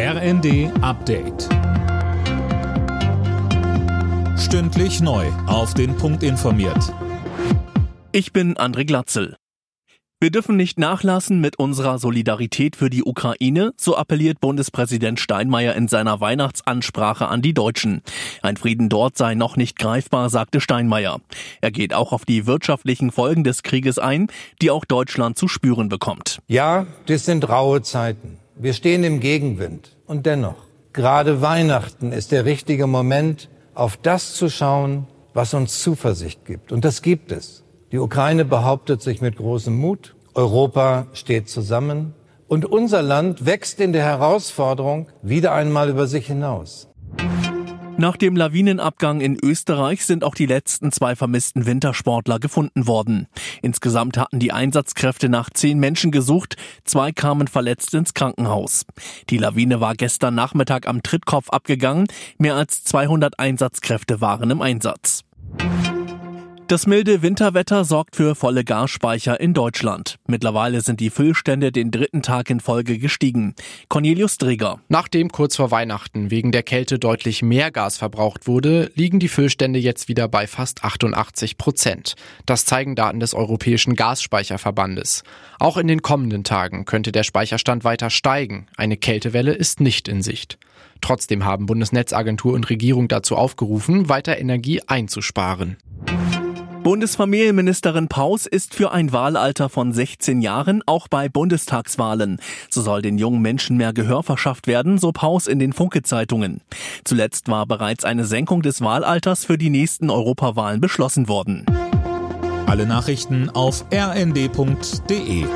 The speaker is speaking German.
RND Update. Stündlich neu. Auf den Punkt informiert. Ich bin André Glatzel. Wir dürfen nicht nachlassen mit unserer Solidarität für die Ukraine, so appelliert Bundespräsident Steinmeier in seiner Weihnachtsansprache an die Deutschen. Ein Frieden dort sei noch nicht greifbar, sagte Steinmeier. Er geht auch auf die wirtschaftlichen Folgen des Krieges ein, die auch Deutschland zu spüren bekommt. Ja, das sind raue Zeiten. Wir stehen im Gegenwind. Und dennoch, gerade Weihnachten ist der richtige Moment, auf das zu schauen, was uns Zuversicht gibt. Und das gibt es. Die Ukraine behauptet sich mit großem Mut. Europa steht zusammen. Und unser Land wächst in der Herausforderung wieder einmal über sich hinaus. Nach dem Lawinenabgang in Österreich sind auch die letzten zwei vermissten Wintersportler gefunden worden. Insgesamt hatten die Einsatzkräfte nach zehn Menschen gesucht, zwei kamen verletzt ins Krankenhaus. Die Lawine war gestern Nachmittag am Trittkopf abgegangen, mehr als 200 Einsatzkräfte waren im Einsatz. Das milde Winterwetter sorgt für volle Gasspeicher in Deutschland. Mittlerweile sind die Füllstände den dritten Tag in Folge gestiegen. Cornelius Dreger. Nachdem kurz vor Weihnachten wegen der Kälte deutlich mehr Gas verbraucht wurde, liegen die Füllstände jetzt wieder bei fast 88 Prozent. Das zeigen Daten des Europäischen Gasspeicherverbandes. Auch in den kommenden Tagen könnte der Speicherstand weiter steigen. Eine Kältewelle ist nicht in Sicht. Trotzdem haben Bundesnetzagentur und Regierung dazu aufgerufen, weiter Energie einzusparen. Bundesfamilienministerin Paus ist für ein Wahlalter von 16 Jahren auch bei Bundestagswahlen. So soll den jungen Menschen mehr Gehör verschafft werden, so Paus in den Funke-Zeitungen. Zuletzt war bereits eine Senkung des Wahlalters für die nächsten Europawahlen beschlossen worden. Alle Nachrichten auf rnd.de